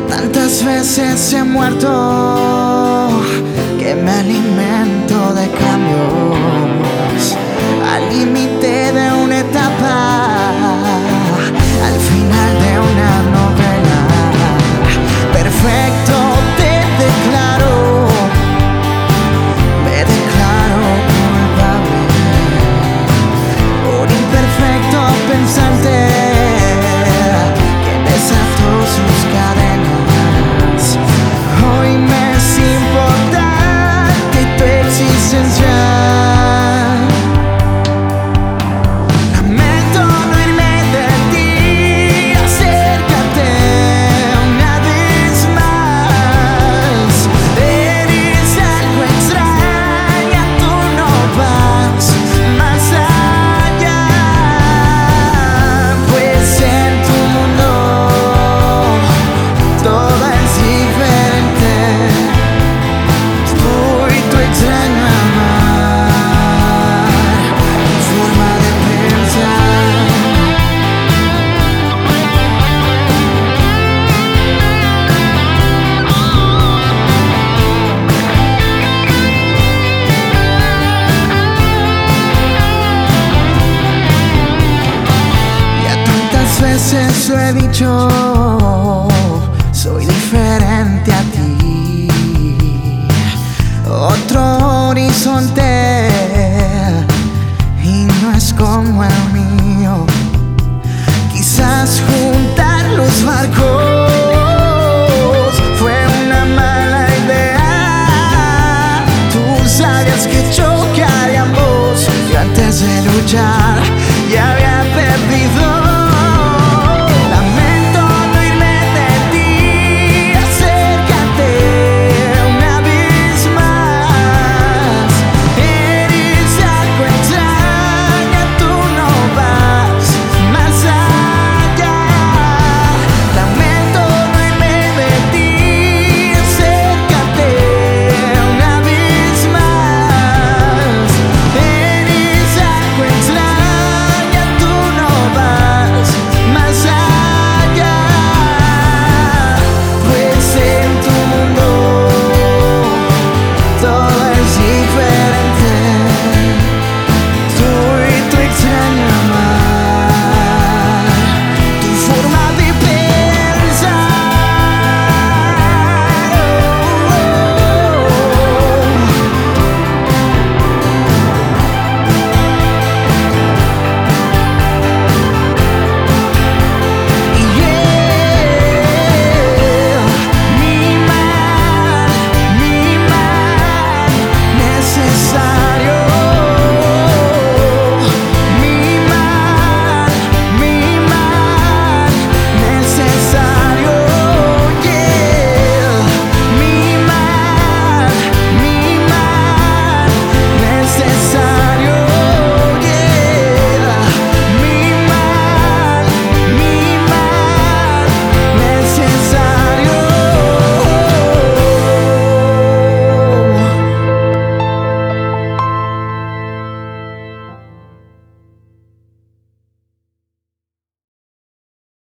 tantas veces he muerto, que me alimento veces lo he dicho.